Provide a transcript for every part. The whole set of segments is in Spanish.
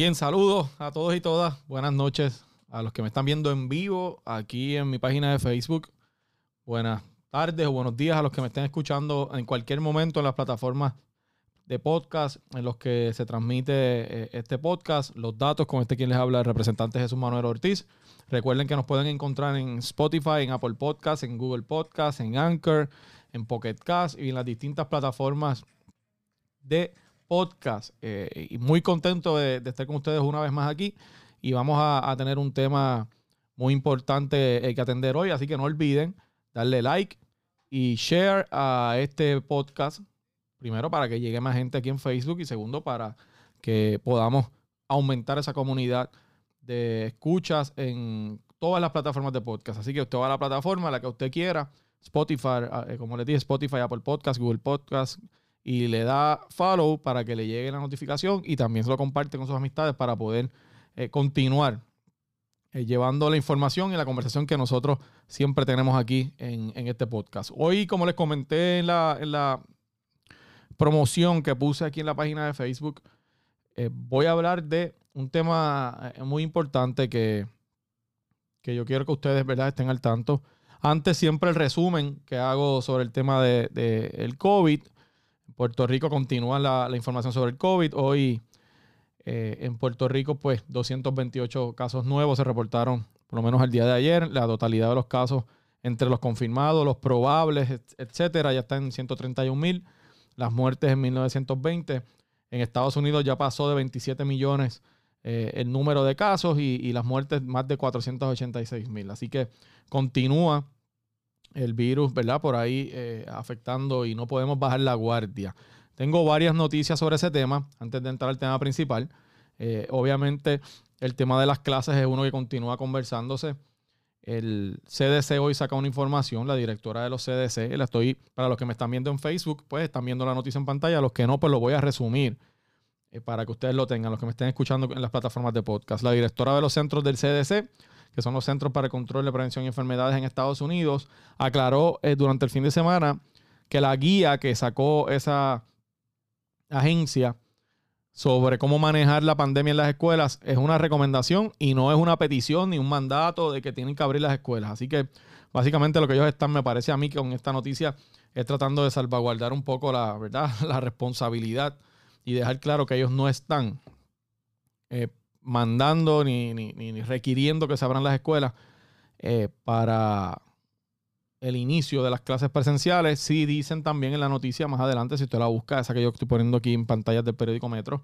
Bien, saludos a todos y todas. Buenas noches a los que me están viendo en vivo aquí en mi página de Facebook. Buenas tardes o buenos días a los que me estén escuchando en cualquier momento en las plataformas de podcast en los que se transmite eh, este podcast. Los datos con este quien les habla, el representante Jesús Manuel Ortiz. Recuerden que nos pueden encontrar en Spotify, en Apple Podcasts, en Google Podcasts, en Anchor, en Pocket Cast y en las distintas plataformas de podcast. Eh, y muy contento de, estar con ustedes una vez más aquí. Y vamos a, tener un tema muy importante eh, que atender hoy. Así que no olviden darle like y share a este podcast. Primero, para que llegue más gente aquí en Facebook. Y segundo, para que podamos aumentar esa comunidad de escuchas en todas las plataformas de podcast. Así que usted va a la plataforma, la que usted quiera. Spotify, eh, como les dije, Spotify, Apple Podcast, Google Podcast, y le da follow para que le llegue la notificación y también se lo comparte con sus amistades para poder eh, continuar eh, llevando la información y la conversación que nosotros siempre tenemos aquí en, este podcast. Hoy, como les comenté en la, promoción que puse aquí en la página de Facebook, eh, voy a hablar de un tema muy importante que, que yo quiero que ustedes ¿verdad? estén al tanto. Antes siempre el resumen que hago sobre el tema del de, COVID Puerto Rico continúa la, información sobre el COVID. Hoy eh, en Puerto Rico, pues 228 casos nuevos se reportaron, por lo menos el día de ayer. La totalidad de los casos entre los confirmados, los probables, etcétera, ya está en 131 mil. Las muertes en 1920. En Estados Unidos ya pasó de 27 millones eh, el número de casos y, y, las muertes más de 486 mil. Así que continúa el virus, ¿verdad? Por ahí eh, afectando y no podemos bajar la guardia. Tengo varias noticias sobre ese tema antes de entrar al tema principal. Eh, obviamente el tema de las clases es uno que continúa conversándose. El CDC hoy saca una información, la directora de los CDC, la estoy, para los que me están viendo en Facebook, pues están viendo la noticia en pantalla, los que no, pues lo voy a resumir eh, para que ustedes lo tengan, los que me estén escuchando en las plataformas de podcast. La directora de los centros del CDC que son los Centros para el Control de Prevención y Enfermedades en Estados Unidos, aclaró eh, durante el fin de semana que la guía que sacó esa agencia sobre cómo manejar la pandemia en las escuelas es una recomendación y no es una petición ni un mandato de que tienen que abrir las escuelas. Así que básicamente lo que ellos están, me parece a mí, con esta noticia es tratando de salvaguardar un poco la, ¿verdad? la responsabilidad y dejar claro que ellos no están eh, mandando ni, requiriendo que se abran las escuelas eh, para el inicio de las clases presenciales. Sí dicen también en la noticia más adelante, si usted la busca, esa que yo estoy poniendo aquí en pantallas del periódico Metro,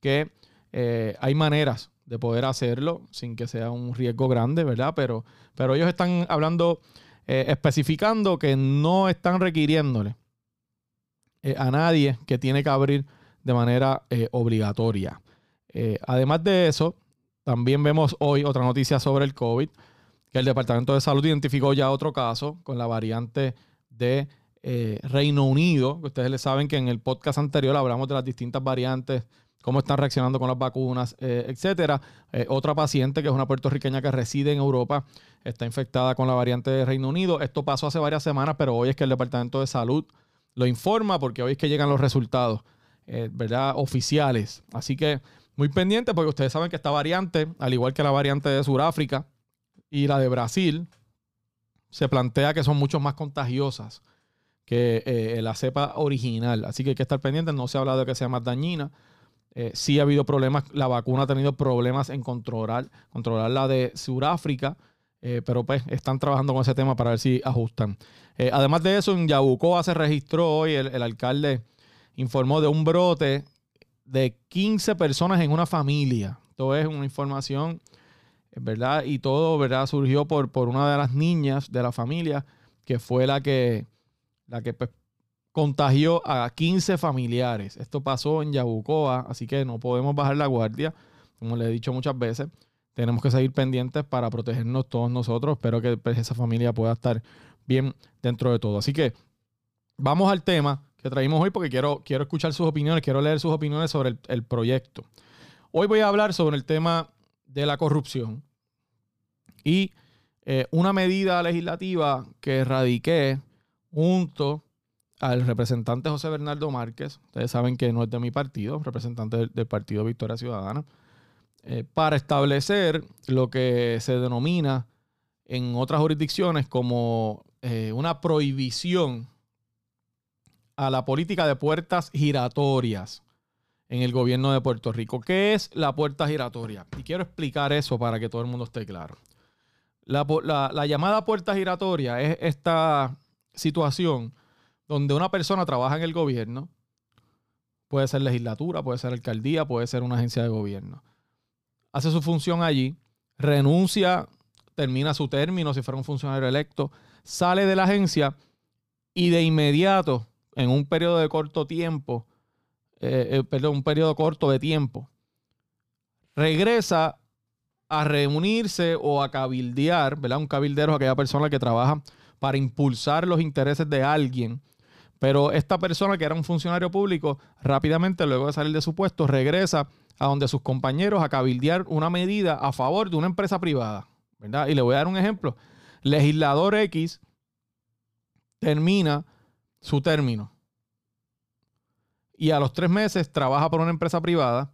que eh, hay maneras de poder hacerlo sin que sea un riesgo grande, ¿verdad? Pero, pero ellos están hablando, eh, especificando que no están requiriéndole a nadie que tiene que abrir de manera obligatoria. Eh, además de eso, también vemos hoy otra noticia sobre el COVID, que el Departamento de Salud identificó ya otro caso con la variante de eh, Reino Unido. Ustedes le saben que en el podcast anterior hablamos de las distintas variantes, cómo están reaccionando con las vacunas, eh, etcétera. otra paciente que es una puertorriqueña que reside en Europa está infectada con la variante de Reino Unido. Esto pasó hace varias semanas, pero hoy es que el Departamento de Salud lo informa porque hoy es que llegan los resultados, ¿verdad? Oficiales. Así que muy pendiente porque ustedes saben que esta variante, al igual que la variante de Sudáfrica y la de Brasil, se plantea que son mucho más contagiosas que eh, la cepa original. Así que hay que estar pendientes. No se ha hablado de que sea más dañina. Eh, sí ha habido problemas. La vacuna ha tenido problemas en controlar, controlar la de Sudáfrica. Eh, pero pues están trabajando con ese tema para ver si ajustan. además de eso, en Yabucoa se registró hoy, el alcalde informó de un brote de 15 personas en una familia. Esto es una información, ¿verdad? Y todo, ¿verdad? Surgió por, por una de las niñas de la familia, que fue la que, la que pues, contagió a 15 familiares. Esto pasó en Yabucoa, así que no podemos bajar la guardia, como le he dicho muchas veces. Tenemos que seguir pendientes para protegernos todos nosotros. Espero que pues, esa familia pueda estar bien dentro de todo. Así que vamos al tema que traímos hoy porque quiero, quiero escuchar sus opiniones, quiero leer sus opiniones sobre el, proyecto. Hoy voy a hablar sobre el tema de la corrupción y eh, una medida legislativa que radiqué junto al representante José Bernardo Márquez. Ustedes saben que no es de mi partido, representante del, Partido Victoria Ciudadana. eh, para establecer lo que se denomina en otras jurisdicciones como eh, una prohibición a la política de puertas giratorias en el gobierno de Puerto Rico. ¿Qué es la puerta giratoria? Y quiero explicar eso para que todo el mundo esté claro. La, llamada puerta giratoria es esta situación donde una persona trabaja en el gobierno, puede ser legislatura, puede ser alcaldía, puede ser una agencia de gobierno. Hace su función allí, renuncia, termina su término si fuera un funcionario electo, sale de la agencia y de inmediato, en un periodo de corto tiempo, eh, eh, perdón, un periodo corto de tiempo, regresa a reunirse o a cabildear, ¿verdad? Un cabildero es aquella persona que trabaja para impulsar los intereses de alguien. Pero esta persona que era un funcionario público, rápidamente, luego de salir de su puesto, regresa a donde sus compañeros a cabildear una medida a favor de una empresa privada. ¿verdad? Y le voy a dar un ejemplo. Legislador X termina su término y a los tres meses trabaja por una empresa privada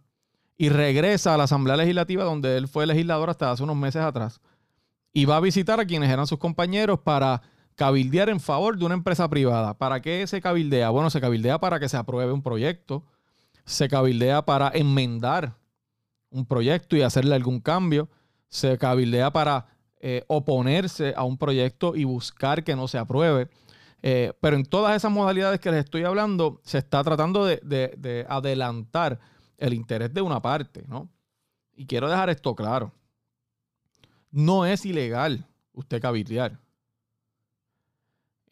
y regresa a la Asamblea Legislativa donde él fue legislador hasta hace unos meses atrás y va a visitar a quienes eran sus compañeros para cabildear en favor de una empresa privada. ¿Para qué se cabildea? Bueno, se cabildea para que se apruebe un proyecto, se cabildea para enmendar un proyecto y hacerle algún cambio, se cabildea para eh, oponerse a un proyecto y buscar que no se apruebe. Eh, pero en todas esas modalidades que les estoy hablando, se está tratando de adelantar el interés de una parte, ¿no? Y quiero dejar esto claro. No es ilegal usted cabildear.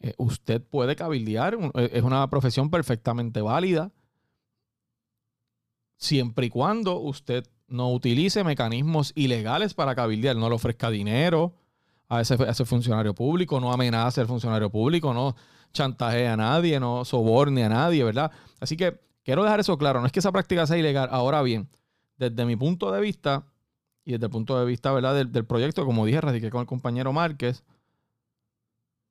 Eh, usted puede cabildear, eh, es una profesión perfectamente válida, siempre y cuando usted no utilice mecanismos ilegales para cabildear, no le ofrezca dinero a ese, a ese funcionario público, no amenace al funcionario público, no chantaje a nadie, no soborne a nadie, ¿verdad? Así que Quiero dejar eso claro, no es que esa práctica sea ilegal. Ahora bien, desde mi punto de vista y desde el punto de vista ¿verdad? Del, proyecto, como dije, radiqué con el compañero Márquez,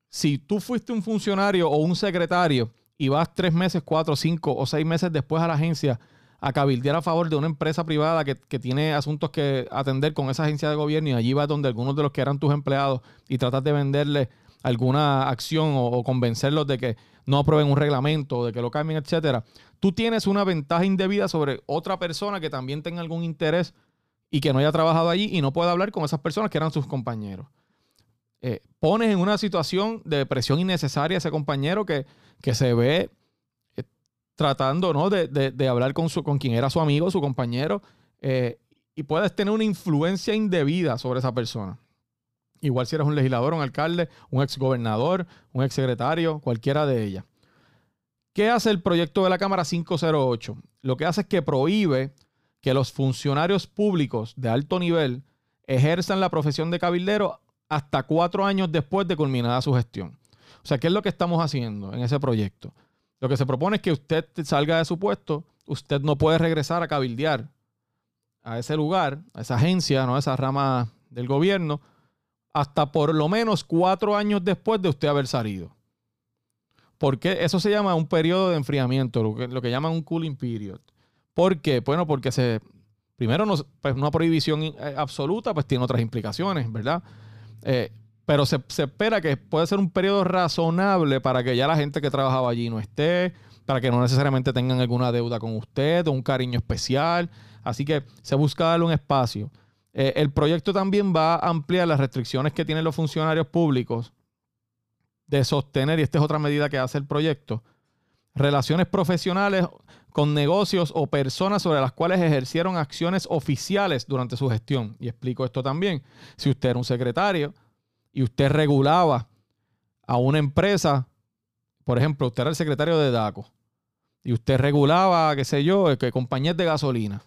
si tú fuiste un funcionario o un secretario y vas tres meses, cuatro, cinco o seis meses después a la agencia a cabildear a favor de una empresa privada que, que, tiene asuntos que atender con esa agencia de gobierno y allí vas donde algunos de los que eran tus empleados y tratas de venderle alguna acción o, convencerlos de que no aprueben un reglamento, de que lo cambien, etcétera, tú tienes una ventaja indebida sobre otra persona que también tenga algún interés y que no haya trabajado allí y no pueda hablar con esas personas que eran sus compañeros. Eh, pones en una situación de presión innecesaria a ese compañero que, que se ve tratando ¿no? de, hablar con, su, con quien era su amigo, su compañero, eh, y puedes tener una influencia indebida sobre esa persona. Igual si eres un legislador, un alcalde, un exgobernador, un exsecretario, cualquiera de ellas. ¿Qué hace el proyecto de la Cámara 508? Lo que hace es que prohíbe que los funcionarios públicos de alto nivel ejerzan la profesión de cabildero hasta cuatro años después de culminada su gestión. O sea, ¿qué es lo que estamos haciendo en ese proyecto? Lo que se propone es que usted salga de su puesto, usted no puede regresar a cabildear a ese lugar, a esa agencia, ¿no? a esa rama del gobierno, hasta por lo menos cuatro años después de usted haber salido. Porque eso se llama un periodo de enfriamiento, lo que, llaman un cooling period. ¿Por qué? Bueno, porque primero no, pues una prohibición eh, absoluta pues tiene otras implicaciones, ¿verdad? Eh, pero se, espera que puede ser un periodo razonable para que ya la gente que trabajaba allí no esté, para que no necesariamente tengan alguna deuda con usted o un cariño especial. Así que se busca darle un espacio. Eh, el proyecto también va a ampliar las restricciones que tienen los funcionarios públicos de sostener, y esta es otra medida que hace el proyecto, relaciones profesionales con negocios o personas sobre las cuales ejercieron acciones oficiales durante su gestión. Y explico esto también. Si usted era un secretario y usted regulaba a una empresa, por ejemplo, usted era el secretario de DACO y usted regulaba, qué sé yo, que compañías de gasolina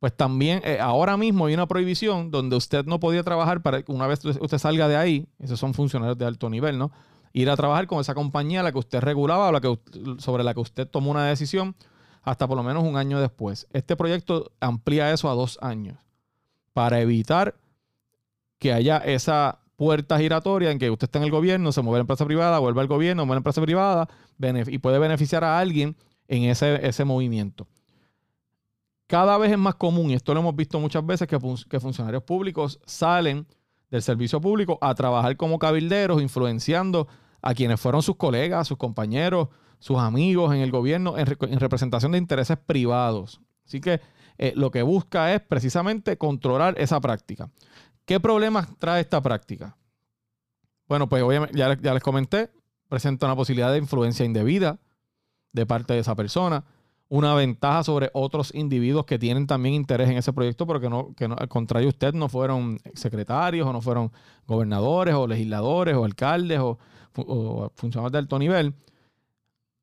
pues también eh, ahora mismo hay una prohibición donde usted no podía trabajar para una vez usted salga de ahí, esos son funcionarios de alto nivel, ¿no? Ir a trabajar con esa compañía a la que usted regulaba la que, sobre la que usted tomó una decisión hasta por lo menos un año después. Este proyecto amplía eso a dos años para evitar que haya esa puerta giratoria en que usted está en el gobierno, se mueve a la empresa privada, vuelve al gobierno, mueve a la empresa privada y puede beneficiar a alguien en ese, ese movimiento. cada vez es más común, y esto lo hemos visto muchas veces, que, funcionarios públicos salen del servicio público a trabajar como cabilderos, influenciando a quienes fueron sus colegas, sus compañeros, sus amigos en el gobierno en, representación de intereses privados. Así que eh, lo que busca es precisamente controlar esa práctica. ¿Qué problemas trae esta práctica? Bueno, pues obviamente ya, les comenté, presenta una posibilidad de influencia indebida de parte de esa persona, una ventaja sobre otros individuos que tienen también interés en ese proyecto, pero que, no, que al contrario usted no fueron secretarios o no fueron gobernadores o legisladores o alcaldes o funcionarios de alto nivel.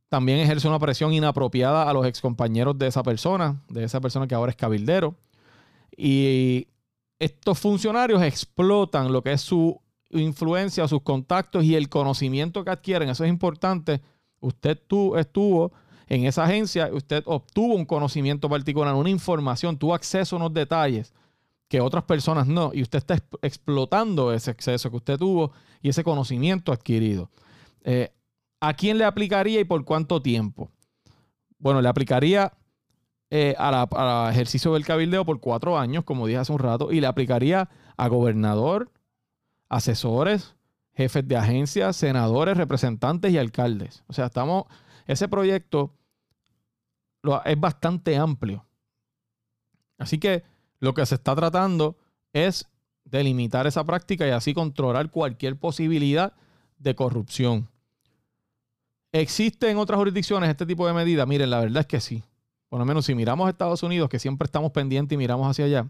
También ejerce una presión inapropiada a los excompañeros de esa persona, de esa persona que ahora es cabildero. Y estos funcionarios explotan lo que es su influencia, sus contactos y el conocimiento que adquieren. Eso es importante. Usted tú, estuvo en esa agencia, usted obtuvo un conocimiento particular, una información, tuvo acceso a unos detalles que otras personas no. Y usted está explotando ese acceso que usted tuvo y ese conocimiento adquirido. Eh, ¿A quién le aplicaría y por cuánto tiempo? Bueno, le aplicaría eh, al ejercicio del cabildeo por cuatro años, como dije hace un rato, y le aplicaría a gobernador, asesores, jefes de agencias, senadores, representantes y alcaldes. O sea, estamos, ese proyecto es bastante amplio. Así que lo que se está tratando es delimitar esa práctica y así controlar cualquier posibilidad de corrupción. ¿Existe en otras jurisdicciones este tipo de medidas? Miren, la verdad es que sí. Por lo menos si miramos a Estados Unidos, que siempre estamos pendientes y miramos hacia allá,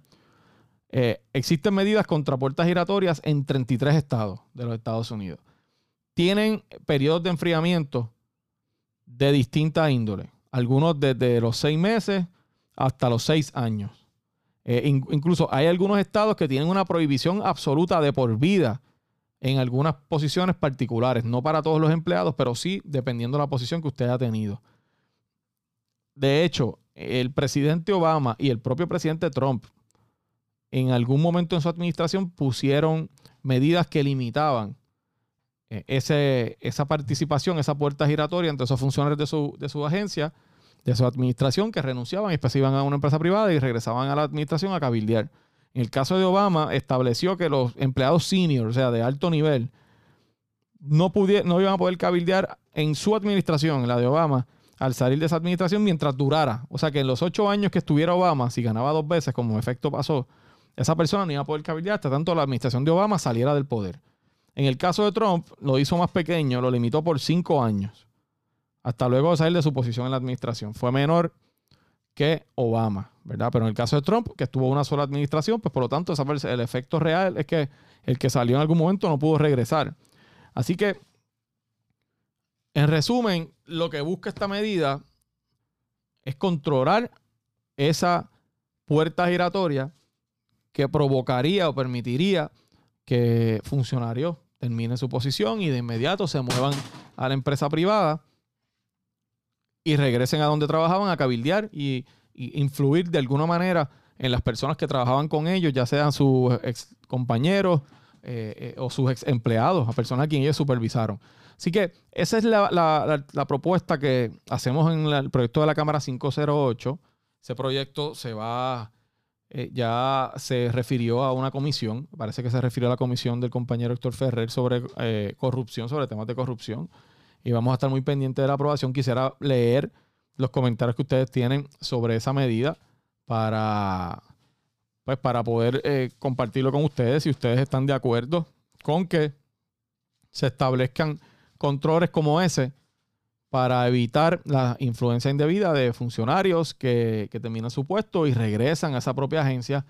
eh, existen medidas contra puertas giratorias en 33 estados de los Estados Unidos. Tienen periodos de enfriamiento de distinta índole. Algunos desde los seis meses hasta los seis años. Eh, incluso hay algunos estados que tienen una prohibición absoluta de por vida en algunas posiciones particulares, no para todos los empleados, pero sí dependiendo de la posición que usted ha tenido. De hecho, el presidente Obama y el propio presidente Trump en algún momento en su administración pusieron medidas que limitaban eh, ese, esa participación, esa puerta giratoria entre esos funcionarios de su, de su agencia, de su administración, que renunciaban y después iban a una empresa privada y regresaban a la administración a cabildear. En el caso de Obama, estableció que los empleados senior, o sea, de alto nivel, no, no iban a poder cabildear en su administración, en la de Obama, al salir de esa administración mientras durara. O sea que en los ocho años que estuviera Obama, si ganaba dos veces, como efecto pasó, esa persona no iba a poder cabildear hasta tanto la administración de Obama saliera del poder. En el caso de Trump, lo hizo más pequeño, lo limitó por cinco años, hasta luego de salir de su posición en la administración. Fue menor que Obama, ¿verdad? Pero en el caso de Trump, que estuvo una sola administración, pues por lo tanto, el efecto real es que el que salió en algún momento no pudo regresar. Así que en resumen, lo que busca esta medida es controlar esa puerta giratoria que provocaría o permitiría que funcionarios terminen su posición y de inmediato se muevan a la empresa privada y regresen a donde trabajaban a cabildear y, influir de alguna manera en las personas que trabajaban con ellos, ya sean sus ex compañeros eh, eh, o sus ex empleados, a personas a quienes ellos supervisaron. Así que esa es la, propuesta que hacemos en el proyecto de la Cámara 508. Ese proyecto se va, eh, ya se refirió a una comisión, parece que se refirió a la comisión del compañero Héctor Ferrer sobre eh, corrupción, sobre temas de corrupción. Y vamos a estar muy pendientes de la aprobación. Quisiera leer los comentarios que ustedes tienen sobre esa medida para, pues, para poder eh, compartirlo con ustedes si ustedes están de acuerdo con que se establezcan controles como ese para evitar la influencia indebida de funcionarios que, terminan su puesto y regresan a esa propia agencia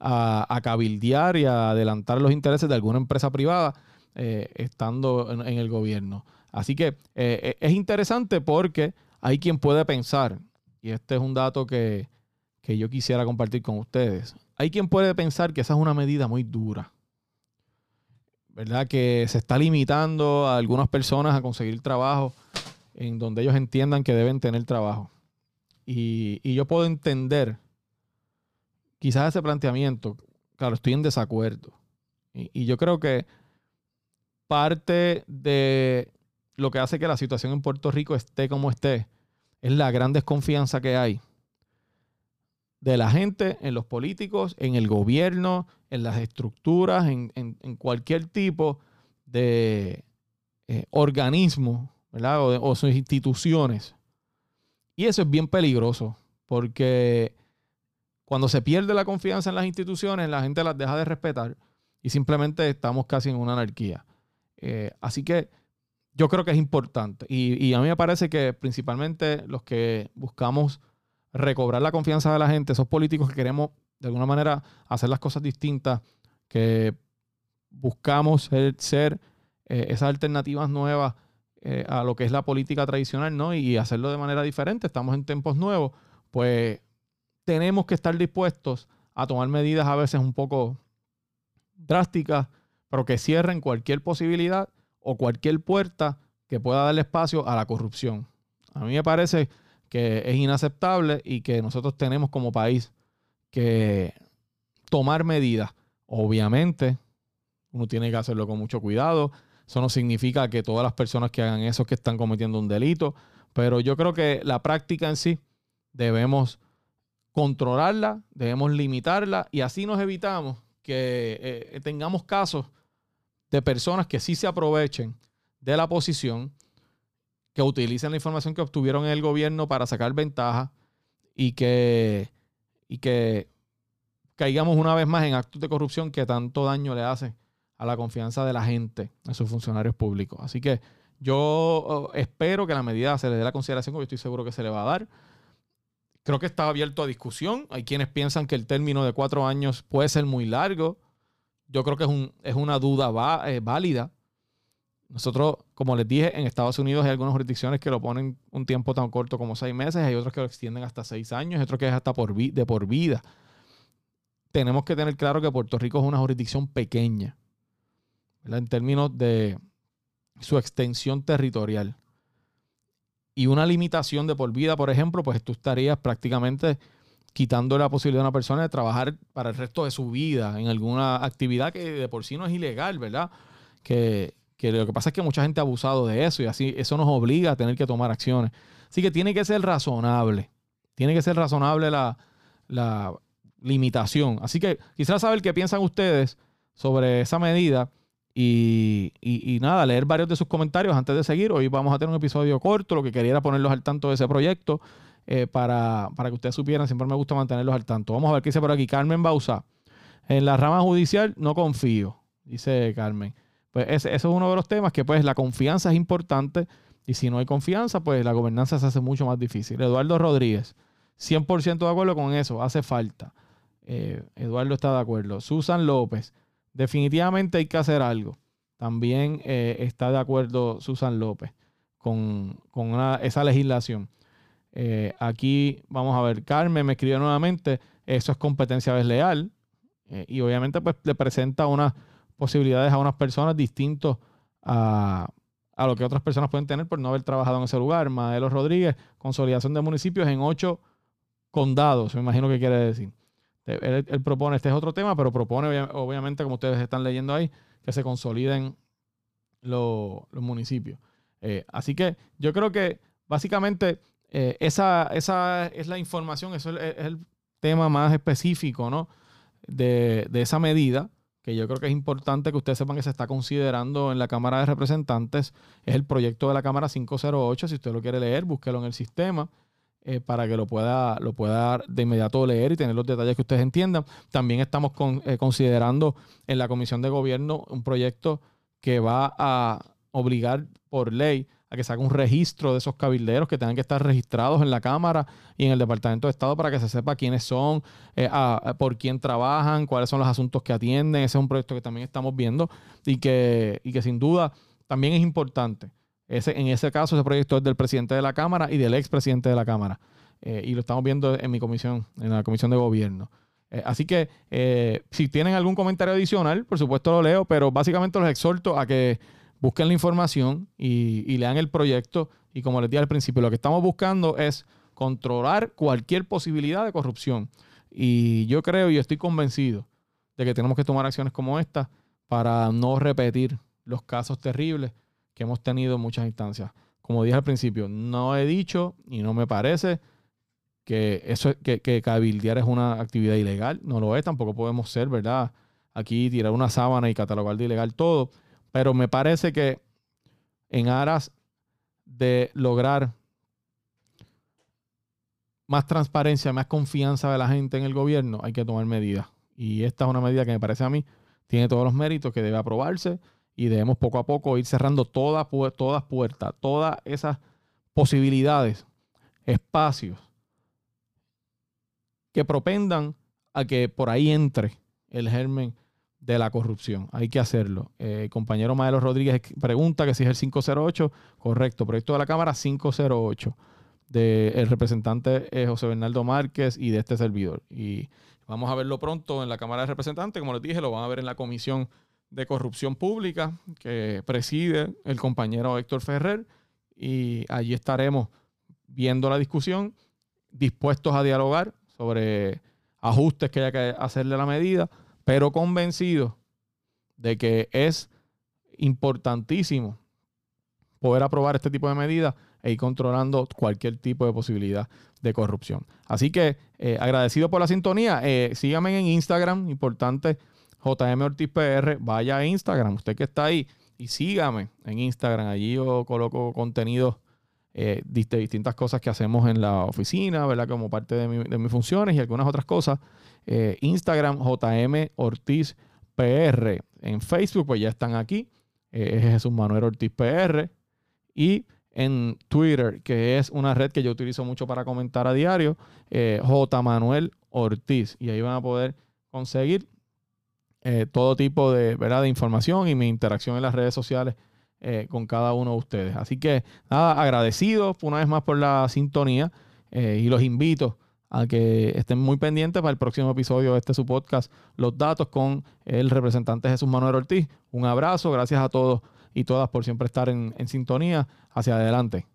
a, cabildear y a adelantar los intereses de alguna empresa privada eh, estando en, el gobierno. Así que eh, eh, es interesante porque hay quien puede pensar, y este es un dato que, que yo quisiera compartir con ustedes, hay quien puede pensar que esa es una medida muy dura ¿verdad? Que se está limitando a algunas personas a conseguir trabajo en donde ellos entiendan que deben tener trabajo. Y, yo puedo entender quizás ese planteamiento, claro, estoy en desacuerdo. Y, y, yo creo que parte de lo que hace que la situación en Puerto Rico esté como esté es la gran desconfianza que hay de la gente, en los políticos, en el gobierno, en las estructuras, en, cualquier tipo de eh, organismo, ¿verdad? O, sus instituciones. Y eso es bien peligroso, porque cuando se pierde la confianza en las instituciones, la gente las deja de respetar y simplemente estamos casi en una anarquía. Eh, así que yo creo que es importante. y, a mí me parece que principalmente los que buscamos recobrar la confianza de la gente, esos políticos que queremos de alguna manera hacer las cosas distintas, que buscamos ser, eh, esas alternativas nuevas eh, a lo que es la política tradicional, ¿no? Y hacerlo de manera diferente. Estamos en tiempos nuevos, pues tenemos que estar dispuestos a tomar medidas a veces un poco drásticas, pero que cierren cualquier posibilidad o cualquier puerta que pueda darle espacio a la corrupción. A mí me parece que es inaceptable y que nosotros tenemos como país que tomar medidas. Obviamente, uno tiene que hacerlo con mucho cuidado. Eso no significa que todas las personas que hagan eso que están cometiendo un delito, pero yo creo que la práctica en sí debemos controlarla, debemos limitarla y así nos evitamos que eh, tengamos casos de personas que sí se aprovechen de la posición que utilicen la información que obtuvieron en el gobierno para sacar ventaja y que, y que caigamos una vez más en actos de corrupción que tanto daño le hacen a la confianza de la gente, a sus funcionarios públicos. Así que yo oh, espero que la medida se le dé la consideración, porque estoy seguro que se le va a dar. Creo que está abierto a discusión. Hay quienes piensan que el término de cuatro años puede ser muy largo. Yo creo que es, un, es una duda eh, válida. Nosotros, como les dije, en Estados Unidos hay algunas jurisdicciones que lo ponen un tiempo tan corto como seis meses, hay otros que lo extienden hasta seis años, hay otros que es hasta por de por vida. Tenemos que tener claro que Puerto Rico es una jurisdicción pequeña, en términos de su extensión territorial. Y una limitación de por vida, por ejemplo, pues tú estarías prácticamente quitando la posibilidad a una persona de trabajar para el resto de su vida en alguna actividad que de por sí no es ilegal, ¿verdad? Que, que lo que pasa es que mucha gente ha abusado de eso y así eso nos obliga a tener que tomar acciones. Así que tiene que ser razonable. Tiene que ser razonable la, limitación. Así que quisiera saber qué piensan ustedes sobre esa medida y, nada, leer varios de sus comentarios antes de seguir. Hoy vamos a tener un episodio corto, lo que quería era ponerlos al tanto de ese proyecto eh, para, para, que ustedes supieran. Siempre me gusta mantenerlos al tanto. Vamos a ver qué dice por aquí. Carmen Bausa. En la rama judicial no confío, dice Carmen. Pues ese, es uno de los temas que pues la confianza es importante y si no hay confianza, pues la gobernanza se hace mucho más difícil. Eduardo Rodríguez, 100% de acuerdo con eso, hace falta. Eh, Eduardo está de acuerdo. Susan López, definitivamente hay que hacer algo. También eh, está de acuerdo Susan López con, esa legislación. Eh, aquí vamos a ver, Carmen me escribió nuevamente, eso es competencia desleal y obviamente pues le presenta una posibilidades a unas personas distintos a, lo que otras personas pueden tener por no haber trabajado en ese lugar. Maelo Rodríguez, consolidación de municipios en ocho condados, me imagino que quiere decir. Él, propone, este es otro tema, pero propone, obviamente, como ustedes están leyendo ahí, que se consoliden los municipios. Eh, así que yo creo que básicamente eh, esa, esa es la información, eso es, el tema más específico ¿no? de, de esa medida que yo creo que es importante que ustedes sepan que se está considerando en la Cámara de Representantes, es el proyecto de la Cámara 508. Si usted lo quiere leer, búsquelo en el sistema eh, para que lo pueda, lo pueda de inmediato leer y tener los detalles que ustedes entiendan. También estamos eh, considerando en la Comisión de Gobierno un proyecto que va a obligar por ley a que se haga un registro de esos cabilderos que tengan que estar registrados en la Cámara y en el Departamento de Estado para que se sepa quiénes son, eh, por quién trabajan, cuáles son los asuntos que atienden. Ese es un proyecto que también estamos viendo y que, y que sin duda también es importante. Ese, en ese caso, ese proyecto es del presidente de la Cámara y del expresidente de la Cámara. Eh, y lo estamos viendo en mi comisión, en la comisión de gobierno. Eh, así que si tienen algún comentario adicional, por supuesto lo leo, pero básicamente los exhorto a que busquen la información y, lean el proyecto. Y como les dije al principio, lo que estamos buscando es controlar cualquier posibilidad de corrupción. Y yo creo y estoy convencido de que tenemos que tomar acciones como esta para no repetir los casos terribles que hemos tenido en muchas instancias. Como dije al principio, no he dicho y no me parece que eso que, que cabildear es una actividad ilegal, no lo es, tampoco podemos ser, ¿verdad? Aquí tirar una sábana y catalogar de ilegal todo, pero me parece que en aras de lograr más transparencia, más confianza de la gente en el gobierno, hay que tomar medidas. Y esta es una medida que me parece a mí tiene todos los méritos que debe aprobarse y debemos poco a poco ir cerrando todas, todas puertas, todas esas posibilidades, espacios que propendan a que por ahí entre el germen de la corrupción. Hay que hacerlo. Eh, compañero Maelo Rodríguez pregunta que si es el 508. Correcto, proyecto de la Cámara 508 del representante eh, José Bernardo Márquez y de este servidor. Y vamos a verlo pronto en la Cámara de Representantes. Como les dije, lo van a ver en la Comisión de Corrupción Pública que preside el compañero Héctor Ferrer. Y allí estaremos viendo la discusión, dispuestos a dialogar sobre ajustes que haya que hacerle a la medida, pero convencidos de que es importantísimo poder aprobar este tipo de medidas e ir controlando cualquier tipo de posibilidad de corrupción. Así que eh, agradecido por la sintonía. Eh, síganme en Instagram, importante, JM Ortiz PR. Vaya a Instagram, usted que está ahí, y sígame en Instagram. Allí yo coloco contenido eh, de distintas cosas que hacemos en la oficina, ¿verdad? Como parte de, mis funciones y algunas otras cosas. Eh, Instagram, JM Ortiz PR. En Facebook, pues ya están aquí. Eh, es Jesús Manuel Ortiz PR. Y en Twitter, que es una red que yo utilizo mucho para comentar a diario, J. Manuel Ortiz. Y ahí van a poder conseguir todo tipo de, ¿verdad? de información y mi interacción en las redes sociales eh, con cada uno de ustedes. Así que nada, agradecidos una vez más por la sintonía eh, y los invito a que estén muy pendientes para el próximo episodio de este su podcast, Los Datos con el representante Jesús Manuel Ortiz. Un abrazo, gracias a todos y todas por siempre estar en, en sintonía. Hacia adelante.